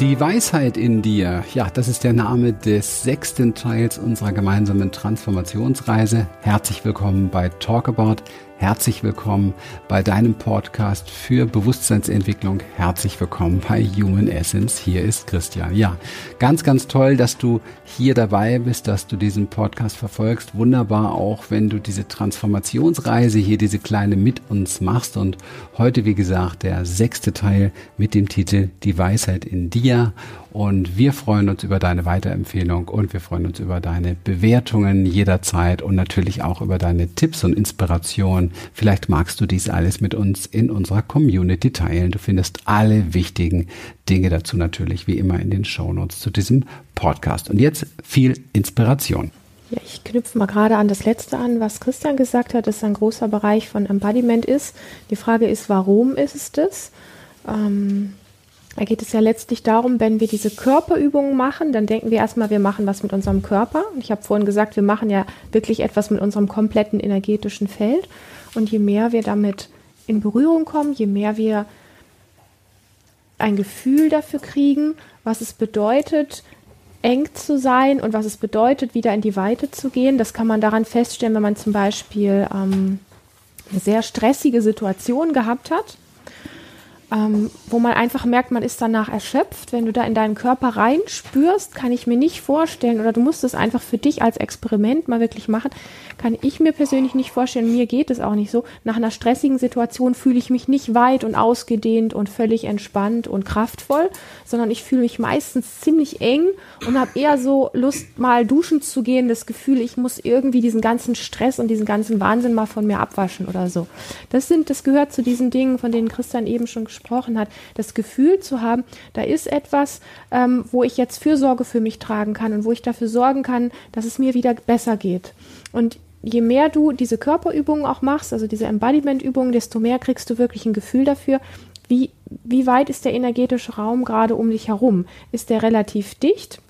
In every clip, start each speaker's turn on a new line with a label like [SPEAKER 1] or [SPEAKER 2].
[SPEAKER 1] Die Weisheit in dir, ja, das ist der Name des sechsten Teils unserer gemeinsamen Transformationsreise. Herzlich willkommen bei Talkabout. Herzlich willkommen bei deinem Podcast für Bewusstseinsentwicklung. Herzlich willkommen bei Human Essence. Hier ist Christian. Ja, ganz, ganz toll, dass du hier dabei bist, dass du diesen Podcast verfolgst. Wunderbar auch, wenn du diese Transformationsreise hier, diese kleine mit uns machst. Und heute, wie gesagt, der sechste Teil mit dem Titel Die Weisheit in dir. Und wir freuen uns über deine Weiterempfehlung und wir freuen uns über deine Bewertungen jederzeit und natürlich auch über deine Tipps und Inspirationen. Vielleicht magst du dies alles mit uns in unserer Community teilen. Du findest alle wichtigen Dinge dazu natürlich wie immer in den Shownotes zu diesem Podcast. Und jetzt viel Inspiration.
[SPEAKER 2] Ja, ich knüpfe mal gerade an das letzte an, was Christian gesagt hat, dass ein großer Bereich von Embodiment ist. Die Frage ist, warum ist es das? Ähm, da geht es ja letztlich darum, wenn wir diese Körperübungen machen, dann denken wir erstmal, wir machen was mit unserem Körper. Ich habe vorhin gesagt, wir machen ja wirklich etwas mit unserem kompletten energetischen Feld. Und je mehr wir damit in Berührung kommen, je mehr wir ein Gefühl dafür kriegen, was es bedeutet, eng zu sein und was es bedeutet, wieder in die Weite zu gehen. Das kann man daran feststellen, wenn man zum Beispiel ähm, eine sehr stressige Situation gehabt hat ähm, wo man einfach merkt, man ist danach erschöpft. Wenn du da in deinen Körper reinspürst, kann ich mir nicht vorstellen, oder du musst es einfach für dich als Experiment mal wirklich machen, kann ich mir persönlich nicht vorstellen, mir geht es auch nicht so. Nach einer stressigen Situation fühle ich mich nicht weit und ausgedehnt und völlig entspannt und kraftvoll, sondern ich fühle mich meistens ziemlich eng und habe eher so Lust, mal duschen zu gehen, das Gefühl, ich muss irgendwie diesen ganzen Stress und diesen ganzen Wahnsinn mal von mir abwaschen oder so. Das sind, das gehört zu diesen Dingen, von denen Christian eben schon gesprochen gesprochen hat, das Gefühl zu haben, da ist etwas, ähm, wo ich jetzt Fürsorge für mich tragen kann und wo ich dafür sorgen kann, dass es mir wieder besser geht. Und je mehr du diese Körperübungen auch machst, also diese Embodiment-Übungen, desto mehr kriegst du wirklich ein Gefühl dafür, wie, wie weit ist der energetische Raum gerade um dich herum? Ist der relativ dicht?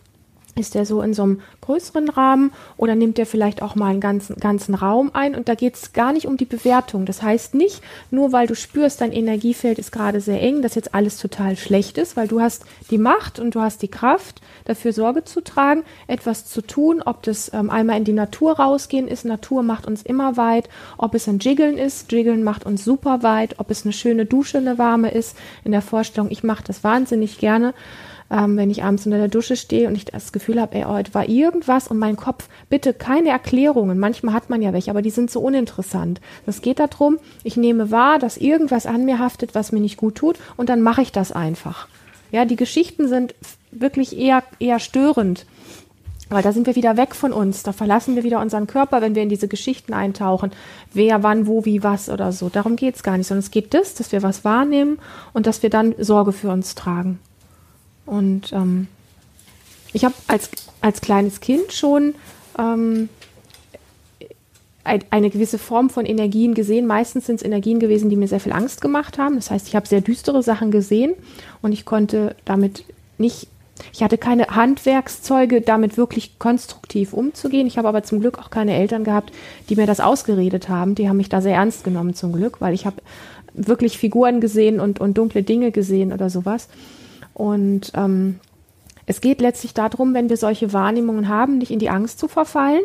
[SPEAKER 2] Ist der so in so einem größeren Rahmen oder nimmt der vielleicht auch mal einen ganzen, ganzen Raum ein? Und da geht es gar nicht um die Bewertung. Das heißt nicht, nur weil du spürst, dein Energiefeld ist gerade sehr eng, dass jetzt alles total schlecht ist, weil du hast die Macht und du hast die Kraft, dafür Sorge zu tragen, etwas zu tun, ob das ähm, einmal in die Natur rausgehen ist. Natur macht uns immer weit. Ob es ein Jiggeln ist, Jiggeln macht uns super weit. Ob es eine schöne Dusche, eine warme ist. In der Vorstellung, ich mache das wahnsinnig gerne ähm, wenn ich abends unter der Dusche stehe und ich das Gefühl habe, ey, heute war irgendwas und mein Kopf, bitte keine Erklärungen. Manchmal hat man ja welche, aber die sind so uninteressant. Es geht darum, ich nehme wahr, dass irgendwas an mir haftet, was mir nicht gut tut und dann mache ich das einfach. Ja, die Geschichten sind wirklich eher, eher störend. Weil da sind wir wieder weg von uns, da verlassen wir wieder unseren Körper, wenn wir in diese Geschichten eintauchen. Wer, wann, wo, wie, was oder so. Darum geht es gar nicht, sondern es geht das, dass wir was wahrnehmen und dass wir dann Sorge für uns tragen. Und ähm, ich habe als, als kleines Kind schon ähm, eine gewisse Form von Energien gesehen. Meistens sind es Energien gewesen, die mir sehr viel Angst gemacht haben. Das heißt, ich habe sehr düstere Sachen gesehen und ich konnte damit nicht, ich hatte keine Handwerkszeuge, damit wirklich konstruktiv umzugehen. Ich habe aber zum Glück auch keine Eltern gehabt, die mir das ausgeredet haben. Die haben mich da sehr ernst genommen zum Glück, weil ich habe wirklich Figuren gesehen und, und dunkle Dinge gesehen oder sowas. Und ähm, es geht letztlich darum, wenn wir solche Wahrnehmungen haben, nicht in die Angst zu verfallen,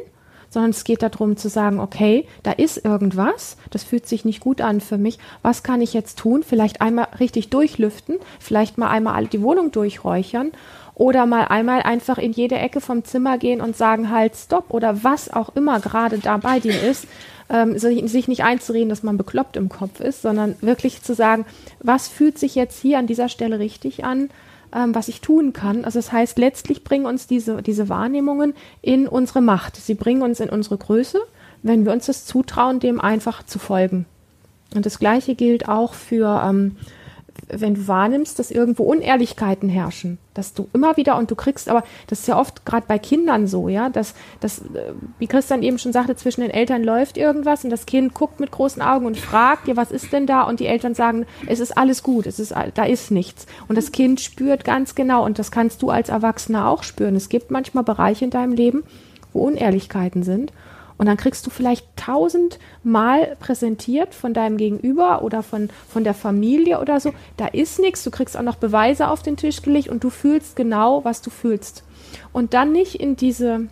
[SPEAKER 2] sondern es geht darum zu sagen, okay, da ist irgendwas, das fühlt sich nicht gut an für mich. Was kann ich jetzt tun? Vielleicht einmal richtig durchlüften, vielleicht mal einmal die Wohnung durchräuchern oder mal einmal einfach in jede Ecke vom Zimmer gehen und sagen, halt, stopp oder was auch immer gerade da bei dir ist. Ähm, sich nicht einzureden, dass man bekloppt im Kopf ist, sondern wirklich zu sagen, was fühlt sich jetzt hier an dieser Stelle richtig an? ähm, was ich tun kann. Also das heißt, letztlich bringen uns diese, diese Wahrnehmungen in unsere Macht. Sie bringen uns in unsere Größe, wenn wir uns das zutrauen, dem einfach zu folgen. Und das Gleiche gilt auch für ähm, wenn du wahrnimmst, dass irgendwo Unehrlichkeiten herrschen, dass du immer wieder und du kriegst, aber das ist ja oft gerade bei Kindern so, ja, dass, dass, äh, wie Christian eben schon sagte, zwischen den Eltern läuft irgendwas und das Kind guckt mit großen Augen und fragt dir, was ist denn da? Und die Eltern sagen, es ist alles gut, es ist, da ist nichts. Und das Kind spürt ganz genau und das kannst du als Erwachsener auch spüren. Es gibt manchmal Bereiche in deinem Leben, wo Unehrlichkeiten sind. Und dann kriegst du vielleicht tausendmal präsentiert von deinem Gegenüber oder von, von der Familie oder so. Da ist nichts. Du kriegst auch noch Beweise auf den Tisch gelegt und du fühlst genau, was du fühlst. Und dann nicht in diese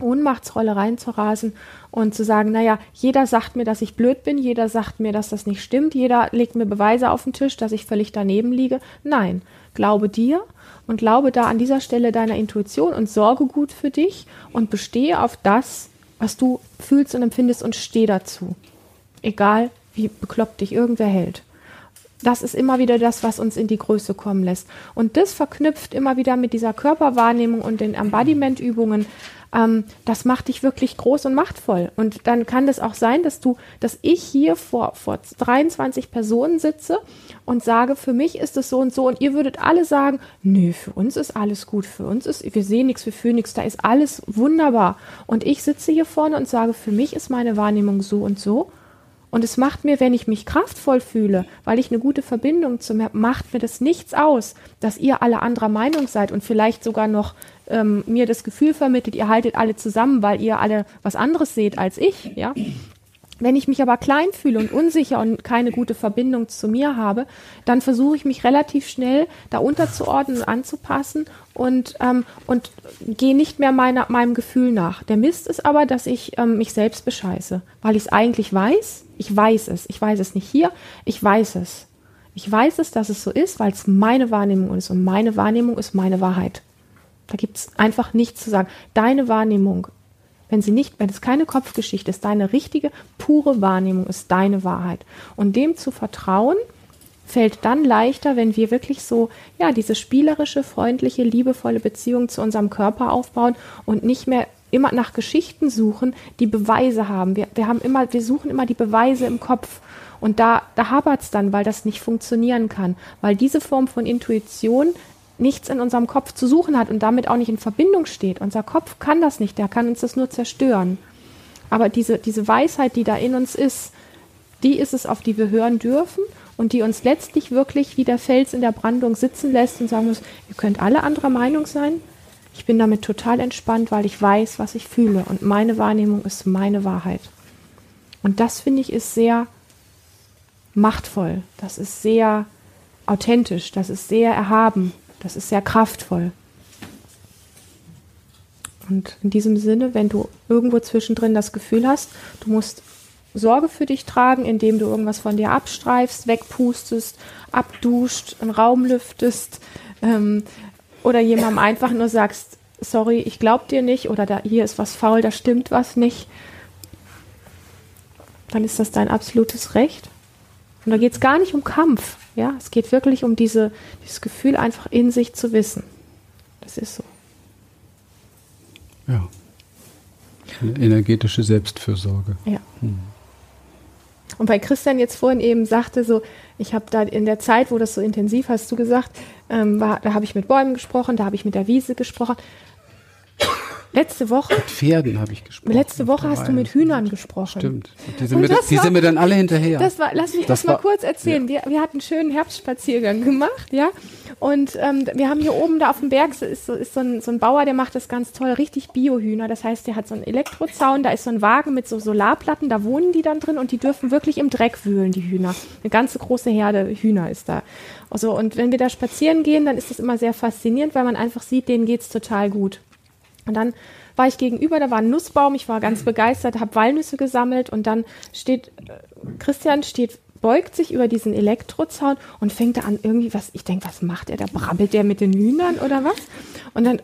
[SPEAKER 2] Ohnmachtsrolle reinzurasen und zu sagen, naja, jeder sagt mir, dass ich blöd bin, jeder sagt mir, dass das nicht stimmt, jeder legt mir Beweise auf den Tisch, dass ich völlig daneben liege. Nein, glaube dir und glaube da an dieser Stelle deiner Intuition und sorge gut für dich und bestehe auf das, was du fühlst und empfindest und steh dazu. Egal, wie bekloppt dich irgendwer hält. Das ist immer wieder das, was uns in die Größe kommen lässt. Und das verknüpft immer wieder mit dieser Körperwahrnehmung und den Embodiment-Übungen ähm, das macht dich wirklich groß und machtvoll. Und dann kann das auch sein, dass du, dass ich hier vor, vor 23 Personen sitze und sage, für mich ist es so und so und ihr würdet alle sagen, nö, für uns ist alles gut, für uns ist, wir sehen nichts, wir fühlen nichts, da ist alles wunderbar. Und ich sitze hier vorne und sage, für mich ist meine Wahrnehmung so und so. Und es macht mir, wenn ich mich kraftvoll fühle, weil ich eine gute Verbindung zu mir habe, macht mir das nichts aus, dass ihr alle anderer Meinung seid und vielleicht sogar noch ähm, mir das Gefühl vermittelt, ihr haltet alle zusammen, weil ihr alle was anderes seht als ich, ja. Wenn ich mich aber klein fühle und unsicher und keine gute Verbindung zu mir habe, dann versuche ich mich relativ schnell da unterzuordnen und anzupassen und, ähm, und gehe nicht mehr meiner, meinem Gefühl nach. Der Mist ist aber, dass ich ähm, mich selbst bescheiße, weil ich es eigentlich weiß. Ich weiß es. Ich weiß es nicht hier. Ich weiß es. Ich weiß es, dass es so ist, weil es meine Wahrnehmung ist und meine Wahrnehmung ist meine Wahrheit. Da gibt es einfach nichts zu sagen. Deine Wahrnehmung, wenn sie nicht, wenn es keine Kopfgeschichte ist, deine richtige, pure Wahrnehmung ist deine Wahrheit. Und dem zu vertrauen, fällt dann leichter, wenn wir wirklich so, ja, diese spielerische, freundliche, liebevolle Beziehung zu unserem Körper aufbauen und nicht mehr immer nach Geschichten suchen, die Beweise haben. Wir, wir haben immer, wir suchen immer die Beweise im Kopf. Und da, da hapert es dann, weil das nicht funktionieren kann. Weil diese Form von Intuition nichts in unserem Kopf zu suchen hat und damit auch nicht in Verbindung steht. Unser Kopf kann das nicht, der kann uns das nur zerstören. Aber diese, diese Weisheit, die da in uns ist, die ist es, auf die wir hören dürfen und die uns letztlich wirklich wie der Fels in der Brandung sitzen lässt und sagen muss, ihr könnt alle anderer Meinung sein. Ich bin damit total entspannt, weil ich weiß, was ich fühle und meine Wahrnehmung ist meine Wahrheit. Und das finde ich ist sehr machtvoll. Das ist sehr authentisch. Das ist sehr erhaben. Das ist sehr kraftvoll. Und in diesem Sinne, wenn du irgendwo zwischendrin das Gefühl hast, du musst Sorge für dich tragen, indem du irgendwas von dir abstreifst, wegpustest, abduscht, einen Raum lüftest ähm, oder jemandem einfach nur sagst, sorry, ich glaub dir nicht oder da, hier ist was faul, da stimmt was nicht, dann ist das dein absolutes Recht. Und da geht es gar nicht um Kampf. Ja, es geht wirklich um diese, dieses Gefühl, einfach in sich zu wissen. Das ist so.
[SPEAKER 1] Ja. Eine energetische Selbstfürsorge.
[SPEAKER 2] Ja. Hm. Und weil Christian jetzt vorhin eben sagte, so, ich habe da in der Zeit, wo das so intensiv hast du gesagt, ähm, war, da habe ich mit Bäumen gesprochen, da habe ich mit der Wiese gesprochen. Letzte Woche.
[SPEAKER 1] Mit Pferden habe ich gesprochen.
[SPEAKER 2] Letzte Woche hast du mit Hühnern gesprochen.
[SPEAKER 1] Stimmt. Die sind, mir, die war, sind mir dann alle hinterher.
[SPEAKER 2] Das war, lass mich das, das mal kurz erzählen. Ja. Wir, wir hatten einen schönen Herbstspaziergang gemacht, ja. Und ähm, wir haben hier oben da auf dem Berg ist, so, ist so, ein, so ein Bauer, der macht das ganz toll, richtig Biohühner. Das heißt, der hat so einen Elektrozaun, da ist so ein Wagen mit so Solarplatten, da wohnen die dann drin und die dürfen wirklich im Dreck wühlen, die Hühner. Eine ganze große Herde Hühner ist da. Also, und wenn wir da spazieren gehen, dann ist das immer sehr faszinierend, weil man einfach sieht, denen geht's total gut. Und dann war ich gegenüber, da war ein Nussbaum, ich war ganz begeistert, habe Walnüsse gesammelt und dann steht, äh, Christian steht, beugt sich über diesen Elektrozaun und fängt da an irgendwie was, ich denke, was macht er da? Brabbelt der mit den Hühnern oder was? Und dann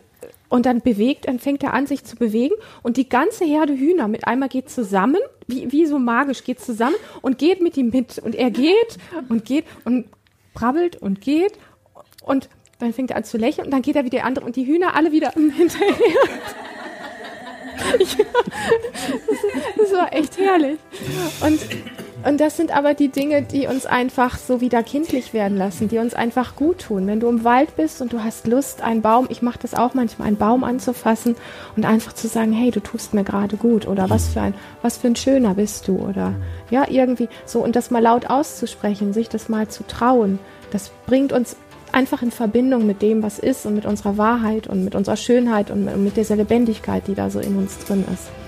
[SPEAKER 2] und dann bewegt, dann fängt er an, sich zu bewegen und die ganze Herde Hühner mit einmal geht zusammen, wie, wie so magisch geht zusammen und geht mit ihm mit und er geht und geht und brabbelt und geht und dann fängt er an zu lächeln und dann geht er wieder andere und die Hühner alle wieder hinterher. Ich, das, war echt herrlich. Und, und das sind aber die Dinge, die uns einfach so wieder kindlich werden lassen, die uns einfach gut tun. Wenn du im Wald bist und du hast Lust, einen Baum, ich mache das auch manchmal, einen Baum anzufassen und einfach zu sagen, hey, du tust mir gerade gut oder was für ein, was für ein schöner bist du oder ja, irgendwie so und das mal laut auszusprechen, sich das mal zu trauen, das bringt uns einfach in Verbindung mit dem, was ist und mit unserer Wahrheit und mit unserer Schönheit und mit dieser Lebendigkeit, die da so in uns drin ist.